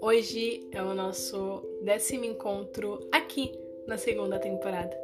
Hoje é o nosso décimo encontro aqui na segunda temporada.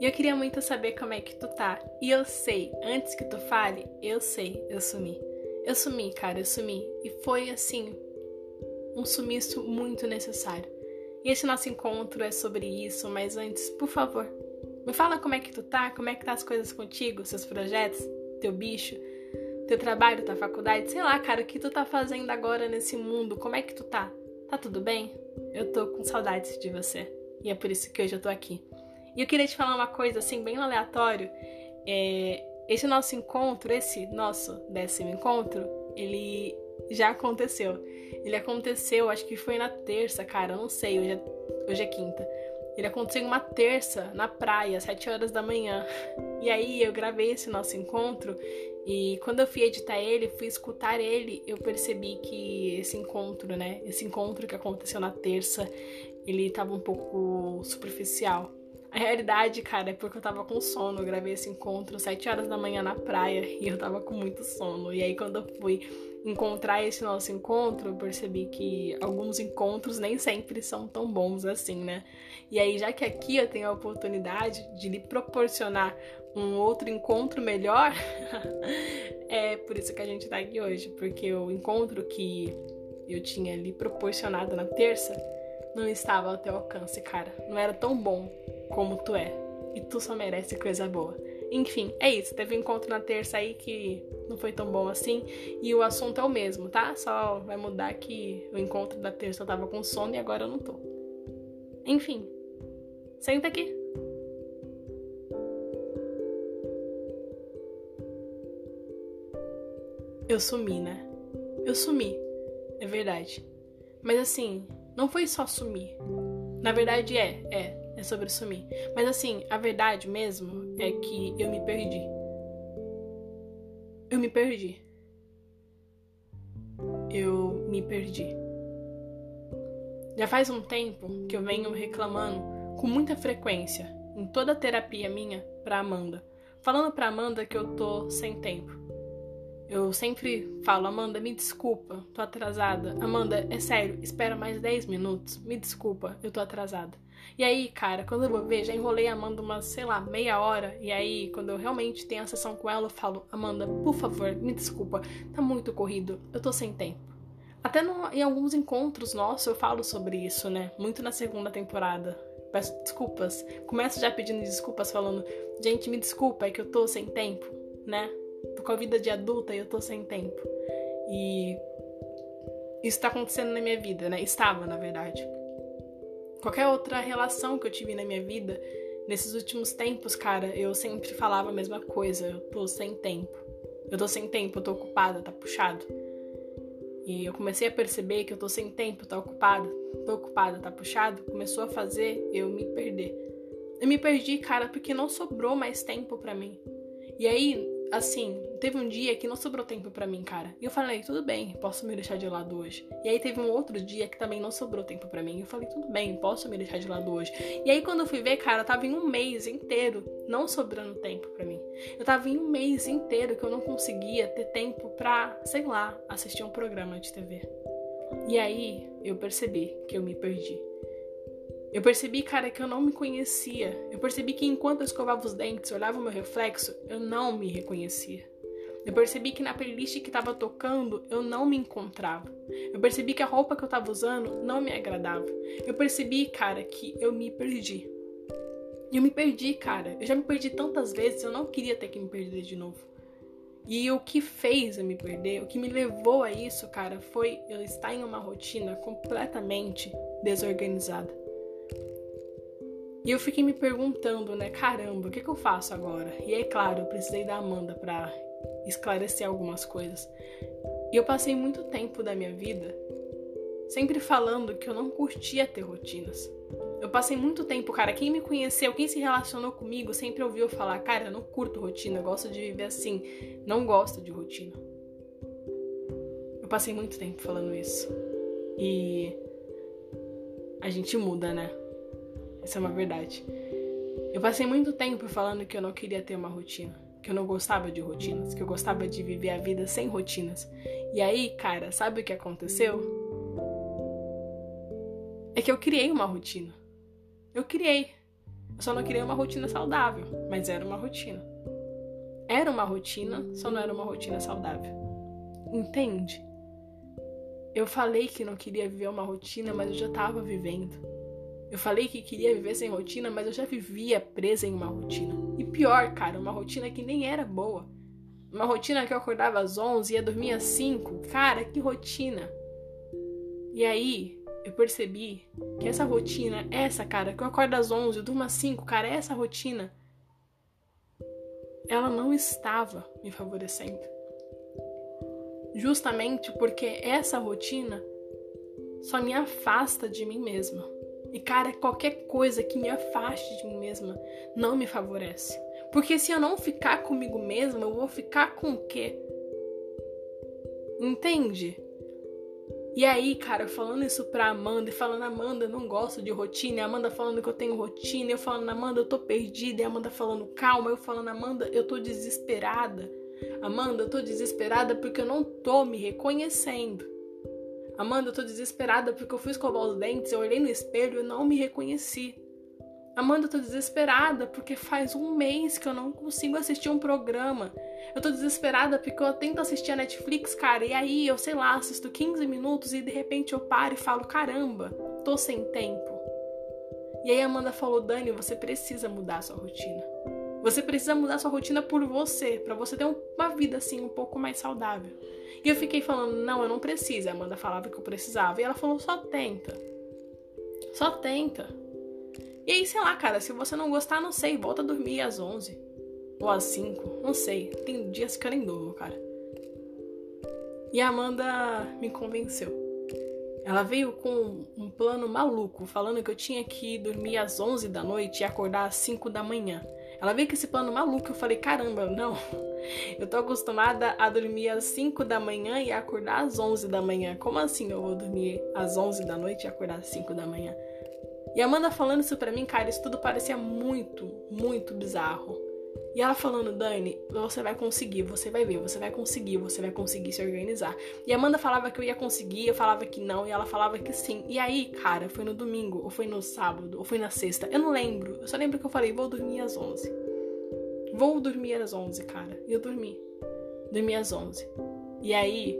E eu queria muito saber como é que tu tá. E eu sei, antes que tu fale, eu sei, eu sumi. Eu sumi, cara, eu sumi. E foi assim, um sumiço muito necessário. E esse nosso encontro é sobre isso, mas antes, por favor, me fala como é que tu tá, como é que tá as coisas contigo, seus projetos, teu bicho, teu trabalho, tua faculdade, sei lá, cara, o que tu tá fazendo agora nesse mundo, como é que tu tá? Tá tudo bem? Eu tô com saudades de você. E é por isso que hoje eu tô aqui. E eu queria te falar uma coisa assim, bem aleatório. É, esse nosso encontro, esse nosso décimo encontro, ele já aconteceu. Ele aconteceu, acho que foi na terça, cara, eu não sei, hoje é, hoje é quinta. Ele aconteceu em uma terça, na praia, às 7 horas da manhã. E aí eu gravei esse nosso encontro e quando eu fui editar ele, fui escutar ele, eu percebi que esse encontro, né? Esse encontro que aconteceu na terça, ele tava um pouco superficial. A realidade, cara, é porque eu tava com sono. Eu gravei esse encontro às 7 horas da manhã na praia e eu tava com muito sono. E aí, quando eu fui encontrar esse nosso encontro, eu percebi que alguns encontros nem sempre são tão bons assim, né? E aí, já que aqui eu tenho a oportunidade de lhe proporcionar um outro encontro melhor, é por isso que a gente tá aqui hoje, porque o encontro que eu tinha lhe proporcionado na terça não estava ao teu alcance, cara. Não era tão bom como tu é. E tu só merece coisa boa. Enfim, é isso. Teve um encontro na terça aí que não foi tão bom assim. E o assunto é o mesmo, tá? Só vai mudar que o encontro da terça eu tava com sono e agora eu não tô. Enfim, senta aqui. Eu sumi, né? Eu sumi, é verdade. Mas assim, não foi só sumir. Na verdade é, é, é sobre sumir. Mas assim, a verdade mesmo é que eu me perdi. Eu me perdi. Eu me perdi. Já faz um tempo que eu venho reclamando com muita frequência em toda a terapia minha pra Amanda, falando pra Amanda que eu tô sem tempo. Eu sempre falo, Amanda, me desculpa, tô atrasada. Amanda, é sério, espera mais 10 minutos. Me desculpa, eu tô atrasada. E aí, cara, quando eu vou ver, já enrolei a Amanda umas, sei lá, meia hora. E aí, quando eu realmente tenho a sessão com ela, eu falo, Amanda, por favor, me desculpa, tá muito corrido, eu tô sem tempo. Até no, em alguns encontros nossos eu falo sobre isso, né? Muito na segunda temporada. Peço desculpas. Começo já pedindo desculpas, falando, gente, me desculpa, é que eu tô sem tempo, né? Tô com a vida de adulta e eu tô sem tempo. E isso tá acontecendo na minha vida, né? Estava, na verdade. Qualquer outra relação que eu tive na minha vida, nesses últimos tempos, cara, eu sempre falava a mesma coisa. Eu tô sem tempo. Eu tô sem tempo, eu tô ocupada, tá puxado. E eu comecei a perceber que eu tô sem tempo, tá ocupada, tô ocupada, tá puxado. Começou a fazer eu me perder. Eu me perdi, cara, porque não sobrou mais tempo para mim. E aí, assim, teve um dia que não sobrou tempo para mim, cara. E eu falei, tudo bem, posso me deixar de lado hoje. E aí teve um outro dia que também não sobrou tempo para mim. Eu falei, tudo bem, posso me deixar de lado hoje. E aí quando eu fui ver, cara, eu tava em um mês inteiro não sobrando tempo para mim. Eu tava em um mês inteiro que eu não conseguia ter tempo pra, sei lá, assistir um programa de TV. E aí eu percebi que eu me perdi. Eu percebi, cara, que eu não me conhecia. Eu percebi que enquanto eu escovava os dentes, olhava o meu reflexo, eu não me reconhecia. Eu percebi que na playlist que estava tocando, eu não me encontrava. Eu percebi que a roupa que eu estava usando não me agradava. Eu percebi, cara, que eu me perdi. Eu me perdi, cara. Eu já me perdi tantas vezes, eu não queria ter que me perder de novo. E o que fez eu me perder, o que me levou a isso, cara, foi eu estar em uma rotina completamente desorganizada. E eu fiquei me perguntando, né, caramba, o que, que eu faço agora? E é claro, eu precisei da Amanda para esclarecer algumas coisas. E eu passei muito tempo da minha vida sempre falando que eu não curtia ter rotinas. Eu passei muito tempo, cara, quem me conheceu, quem se relacionou comigo, sempre ouviu falar, cara, eu não curto rotina, eu gosto de viver assim, não gosto de rotina. Eu passei muito tempo falando isso. E a gente muda, né? Essa é uma verdade. Eu passei muito tempo falando que eu não queria ter uma rotina. que eu não gostava de rotinas, que eu gostava de viver a vida sem rotinas. E aí, cara, sabe o que aconteceu? É que eu criei uma rotina. Eu criei. Eu só não criei uma rotina saudável, mas era uma rotina. Era uma rotina, só não era uma rotina saudável. Entende? Eu falei que não queria viver uma rotina, mas eu já estava vivendo. Eu falei que queria viver sem rotina, mas eu já vivia presa em uma rotina. E pior, cara, uma rotina que nem era boa. Uma rotina que eu acordava às 11 e ia dormir às 5. Cara, que rotina. E aí, eu percebi que essa rotina, essa, cara, que eu acordo às 11, eu durmo às 5, cara, essa rotina, ela não estava me favorecendo. Justamente porque essa rotina só me afasta de mim mesma. E cara, qualquer coisa que me afaste de mim mesma não me favorece. Porque se eu não ficar comigo mesma, eu vou ficar com o quê? Entende? E aí, cara, falando isso pra Amanda e falando, Amanda, eu não gosto de rotina, e Amanda falando que eu tenho rotina, eu falando, Amanda, eu tô perdida, e Amanda falando, calma, eu falando, Amanda, eu tô desesperada. Amanda, eu tô desesperada porque eu não tô me reconhecendo. Amanda, eu tô desesperada porque eu fui escovar os dentes, eu olhei no espelho e não me reconheci. Amanda, eu tô desesperada porque faz um mês que eu não consigo assistir um programa. Eu tô desesperada porque eu tento assistir a Netflix, cara, e aí eu, sei lá, assisto 15 minutos e de repente eu paro e falo: caramba, tô sem tempo. E aí Amanda falou: Dani, você precisa mudar a sua rotina. Você precisa mudar sua rotina por você, para você ter uma vida assim um pouco mais saudável. E eu fiquei falando, não, eu não preciso. A Amanda falava que eu precisava. E ela falou, só tenta. Só tenta. E aí, sei lá, cara, se você não gostar, não sei, volta a dormir às 11 ou às 5, não sei. Tem dias que eu nem durmo, cara. E a Amanda me convenceu. Ela veio com um plano maluco, falando que eu tinha que dormir às 11 da noite e acordar às 5 da manhã. Ela veio com esse plano maluco. Eu falei, caramba, não. Eu tô acostumada a dormir às 5 da manhã e acordar às 11 da manhã. Como assim eu vou dormir às 11 da noite e acordar às 5 da manhã? E Amanda falando isso pra mim, cara, isso tudo parecia muito, muito bizarro. E ela falando, Dani, você vai conseguir, você vai ver, você vai conseguir, você vai conseguir se organizar. E Amanda falava que eu ia conseguir, eu falava que não, e ela falava que sim. E aí, cara, foi no domingo, ou foi no sábado, ou foi na sexta, eu não lembro. Eu só lembro que eu falei, vou dormir às 11. Vou dormir às 11, cara. E eu dormi. Dormi às 11. E aí,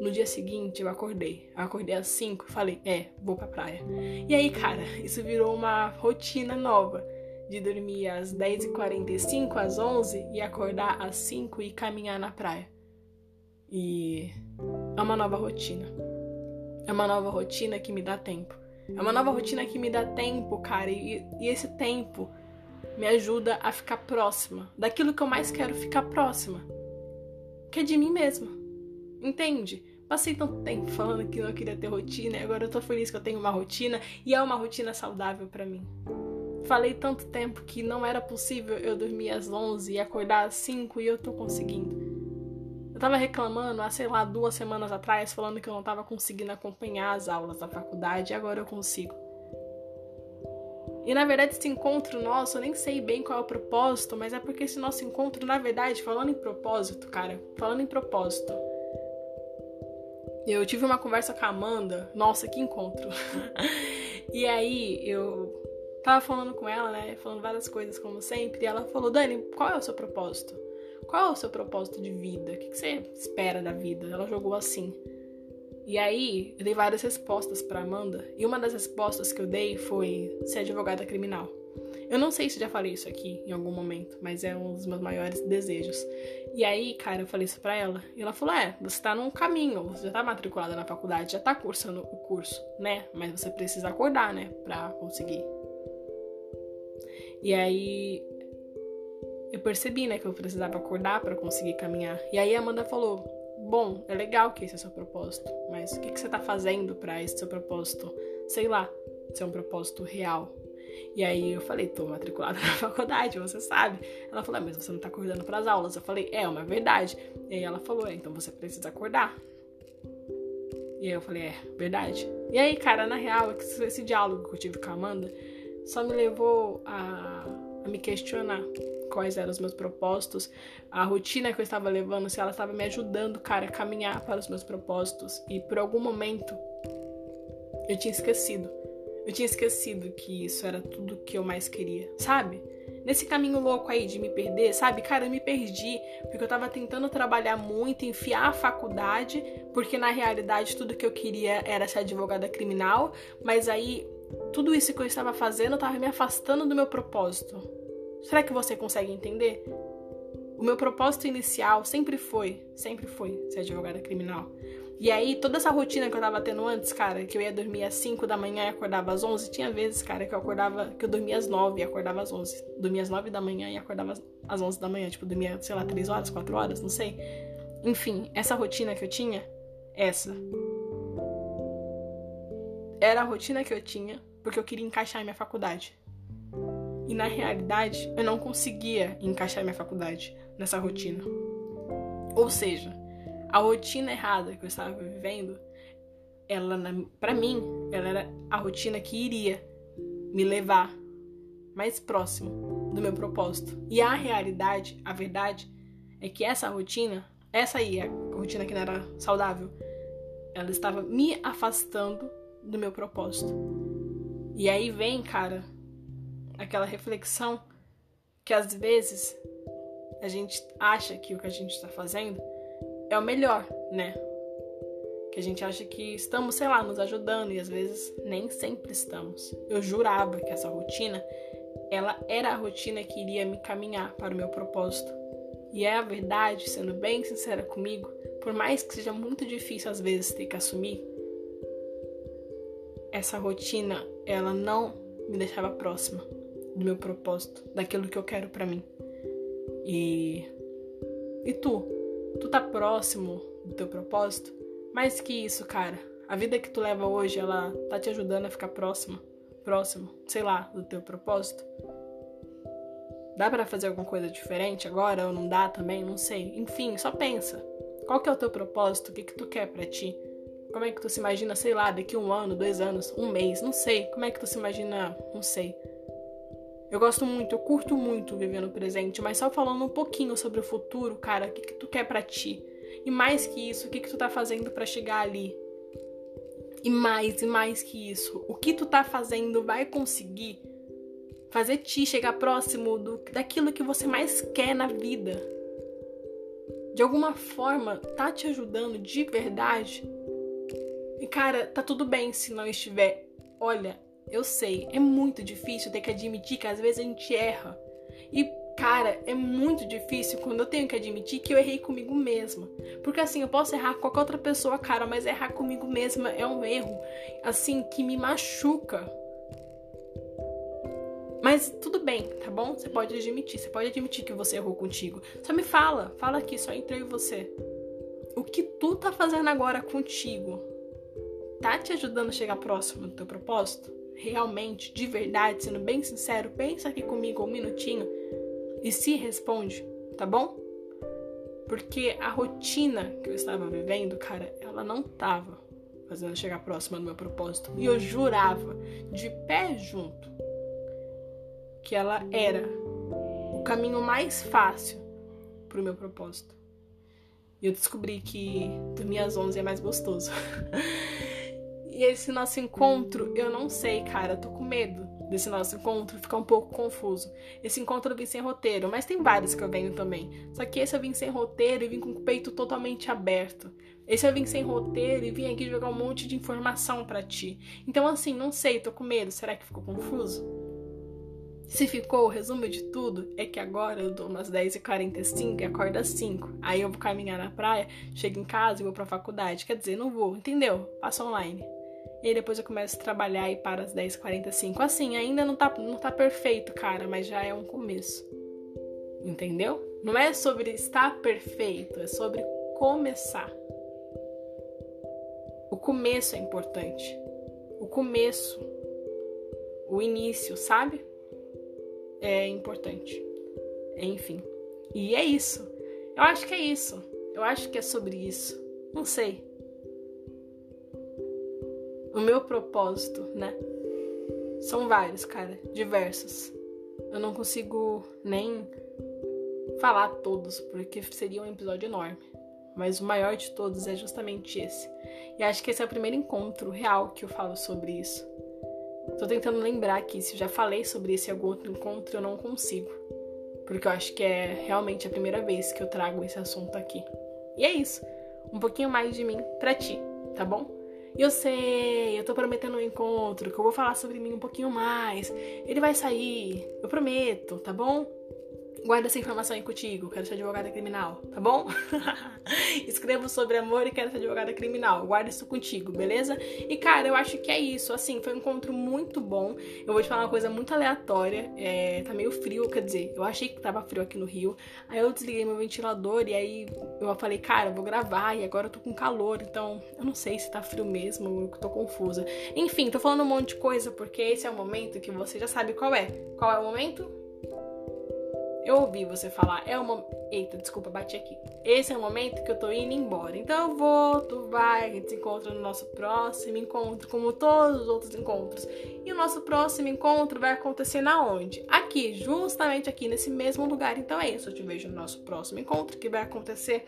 no dia seguinte, eu acordei. Eu acordei às 5 e falei, é, vou pra praia. E aí, cara, isso virou uma rotina nova de dormir às 10h45, às 11 e acordar às 5 e caminhar na praia. E é uma nova rotina. É uma nova rotina que me dá tempo. É uma nova rotina que me dá tempo, cara. E, e esse tempo me ajuda a ficar próxima daquilo que eu mais quero ficar próxima, que é de mim mesma. Entende? Passei tanto tempo falando que não queria ter rotina e agora eu tô feliz que eu tenho uma rotina e é uma rotina saudável para mim. Falei tanto tempo que não era possível eu dormir às 11 e acordar às 5 e eu tô conseguindo. Eu tava reclamando há, sei lá, duas semanas atrás, falando que eu não tava conseguindo acompanhar as aulas da faculdade e agora eu consigo. E na verdade, esse encontro nosso, eu nem sei bem qual é o propósito, mas é porque esse nosso encontro, na verdade, falando em propósito, cara, falando em propósito, eu tive uma conversa com a Amanda, nossa, que encontro! e aí eu Tava falando com ela, né? Falando várias coisas, como sempre. E ela falou: Dani, qual é o seu propósito? Qual é o seu propósito de vida? O que você espera da vida? Ela jogou assim. E aí, eu dei várias respostas para Amanda. E uma das respostas que eu dei foi ser advogada criminal. Eu não sei se já falei isso aqui em algum momento, mas é um dos meus maiores desejos. E aí, cara, eu falei isso pra ela. E ela falou: É, você tá num caminho, você já tá matriculada na faculdade, já tá cursando o curso, né? Mas você precisa acordar, né? Pra conseguir e aí eu percebi, né, que eu precisava acordar para conseguir caminhar. E aí a Amanda falou: "Bom, é legal que esse é o seu propósito, mas o que, que você tá fazendo para esse seu propósito, sei lá, ser um propósito real?" E aí eu falei, tô matriculada na faculdade, você sabe. Ela falou, ah, mas você não tá acordando para as aulas. Eu falei, é, é uma verdade. E aí ela falou, é, então você precisa acordar. E aí eu falei, é, verdade. E aí, cara, na real, esse diálogo que eu tive com a Amanda só me levou a, a me questionar quais eram os meus propósitos, a rotina que eu estava levando, se ela estava me ajudando, cara, a caminhar para os meus propósitos. E por algum momento eu tinha esquecido. Eu tinha esquecido que isso era tudo que eu mais queria, sabe? Nesse caminho louco aí de me perder, sabe? Cara, eu me perdi porque eu tava tentando trabalhar muito, enfiar a faculdade, porque na realidade tudo que eu queria era ser advogada criminal, mas aí tudo isso que eu estava fazendo estava me afastando do meu propósito. Será que você consegue entender? O meu propósito inicial sempre foi, sempre foi ser advogada criminal. E aí, toda essa rotina que eu tava tendo antes, cara, que eu ia dormir às 5 da manhã e acordava às 11, tinha vezes, cara, que eu acordava, que eu dormia às 9 e acordava às 11. Dormia às 9 da manhã e acordava às 11 da manhã, tipo, dormia, sei lá, 3 horas, 4 horas, não sei. Enfim, essa rotina que eu tinha, essa. Era a rotina que eu tinha porque eu queria encaixar minha faculdade. E na realidade, eu não conseguia encaixar minha faculdade nessa rotina. Ou seja, a rotina errada que eu estava vivendo, ela para mim, ela era a rotina que iria me levar mais próximo do meu propósito. E a realidade, a verdade é que essa rotina, essa aí, a rotina que não era saudável, ela estava me afastando do meu propósito. E aí vem, cara, aquela reflexão que às vezes a gente acha que o que a gente está fazendo é o melhor, né? Que a gente acha que estamos, sei lá, nos ajudando e às vezes nem sempre estamos. Eu jurava que essa rotina, ela era a rotina que iria me caminhar para o meu propósito. E é a verdade, sendo bem sincera comigo, por mais que seja muito difícil às vezes ter que assumir, essa rotina, ela não me deixava próxima do meu propósito, daquilo que eu quero para mim. E e tu, tu tá próximo do teu propósito? Mais que isso, cara, a vida que tu leva hoje, ela tá te ajudando a ficar próxima, próximo, sei lá, do teu propósito? Dá para fazer alguma coisa diferente agora ou não dá também? Não sei. Enfim, só pensa. Qual que é o teu propósito? O que que tu quer para ti? Como é que tu se imagina, sei lá, daqui um ano, dois anos, um mês? Não sei. Como é que tu se imagina? Não sei. Eu gosto muito, eu curto muito viver no presente, mas só falando um pouquinho sobre o futuro, cara, o que, que tu quer para ti? E mais que isso, o que, que tu tá fazendo para chegar ali? E mais, e mais que isso, o que tu tá fazendo vai conseguir fazer ti chegar próximo do, daquilo que você mais quer na vida. De alguma forma, tá te ajudando de verdade? E cara, tá tudo bem se não estiver. Olha, eu sei, é muito difícil ter que admitir que às vezes a gente erra. E, cara, é muito difícil quando eu tenho que admitir que eu errei comigo mesma. Porque assim, eu posso errar com qualquer outra pessoa, cara, mas errar comigo mesma é um erro, assim, que me machuca. Mas tudo bem, tá bom? Você pode admitir, você pode admitir que você errou contigo. Só me fala, fala aqui, só entre eu e você. O que tu tá fazendo agora contigo? Tá te ajudando a chegar próximo do teu propósito? realmente, de verdade, sendo bem sincero, pensa aqui comigo um minutinho e se responde, tá bom? Porque a rotina que eu estava vivendo, cara, ela não tava fazendo chegar próxima do meu propósito. E eu jurava, de pé junto, que ela era o caminho mais fácil pro meu propósito. E eu descobri que dormir às 11 é mais gostoso. E esse nosso encontro, eu não sei, cara, tô com medo desse nosso encontro ficar um pouco confuso. Esse encontro eu vim sem roteiro, mas tem vários que eu venho também. Só que esse eu vim sem roteiro e vim com o peito totalmente aberto. Esse eu vim sem roteiro e vim aqui jogar um monte de informação para ti. Então, assim, não sei, tô com medo. Será que ficou confuso? Se ficou, o resumo de tudo é que agora eu dou umas 10h45 e acordo às 5. Aí eu vou caminhar na praia, chego em casa e vou pra faculdade. Quer dizer, não vou, entendeu? Passo online. E aí depois eu começo a trabalhar e para as 10h45. Assim, ainda não tá, não tá perfeito, cara, mas já é um começo. Entendeu? Não é sobre estar perfeito, é sobre começar. O começo é importante. O começo, o início, sabe? É importante. Enfim. E é isso. Eu acho que é isso. Eu acho que é sobre isso. Não sei o meu propósito, né? São vários, cara, diversos. eu não consigo nem falar todos, porque seria um episódio enorme. Mas o maior de todos é justamente esse. E acho que esse é o primeiro encontro real que eu falo sobre isso. Tô tentando lembrar aqui, se eu já falei sobre esse algum outro encontro, eu não consigo. Porque eu acho que é realmente a primeira vez que eu trago esse assunto aqui. E é isso. Um pouquinho mais de mim pra ti, tá bom? Eu sei, eu tô prometendo um encontro, que eu vou falar sobre mim um pouquinho mais. Ele vai sair, eu prometo, tá bom? Guarda essa informação aí contigo, quero ser advogada criminal, tá bom? Escrevo sobre amor e quero ser advogada criminal, guarda isso contigo, beleza? E cara, eu acho que é isso, assim, foi um encontro muito bom. Eu vou te falar uma coisa muito aleatória, é, tá meio frio, quer dizer, eu achei que tava frio aqui no Rio, aí eu desliguei meu ventilador e aí eu falei, cara, eu vou gravar e agora eu tô com calor, então eu não sei se tá frio mesmo, eu tô confusa. Enfim, tô falando um monte de coisa porque esse é o momento que você já sabe qual é. Qual é o momento? Eu ouvi você falar, é momento. Eita, desculpa, bati aqui. Esse é o momento que eu tô indo embora. Então eu vou, tu vai, a gente se encontra no nosso próximo encontro, como todos os outros encontros. E o nosso próximo encontro vai acontecer na onde? Aqui, justamente aqui, nesse mesmo lugar. Então é isso, eu te vejo no nosso próximo encontro, que vai acontecer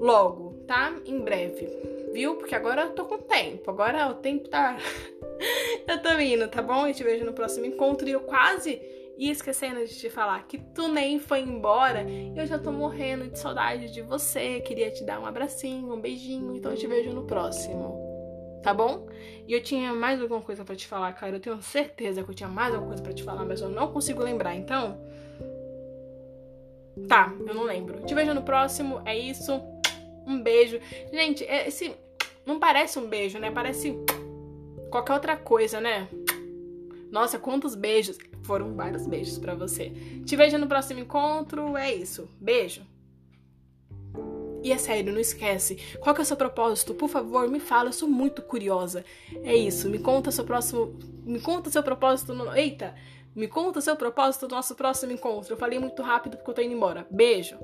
logo, tá? Em breve. Viu? Porque agora eu tô com tempo. Agora o tempo tá. eu tô indo, tá bom? Eu te vejo no próximo encontro e eu quase e esquecendo de te falar que tu nem foi embora, eu já tô morrendo de saudade de você. Queria te dar um abracinho, um beijinho, então eu te vejo no próximo. Tá bom? E eu tinha mais alguma coisa para te falar, cara. Eu tenho certeza que eu tinha mais alguma coisa para te falar, mas eu não consigo lembrar. Então, tá, eu não lembro. Te vejo no próximo. É isso. Um beijo. Gente, é, esse não parece um beijo, né? Parece qualquer outra coisa, né? Nossa, quantos beijos. Foram vários beijos para você. Te vejo no próximo encontro. É isso. Beijo. E é sério, não esquece. Qual que é o seu propósito? Por favor, me fala, eu sou muito curiosa. É isso, me conta seu próximo. Me conta seu propósito no. Eita! Me conta seu propósito do nosso próximo encontro. Eu falei muito rápido porque eu tô indo embora. Beijo!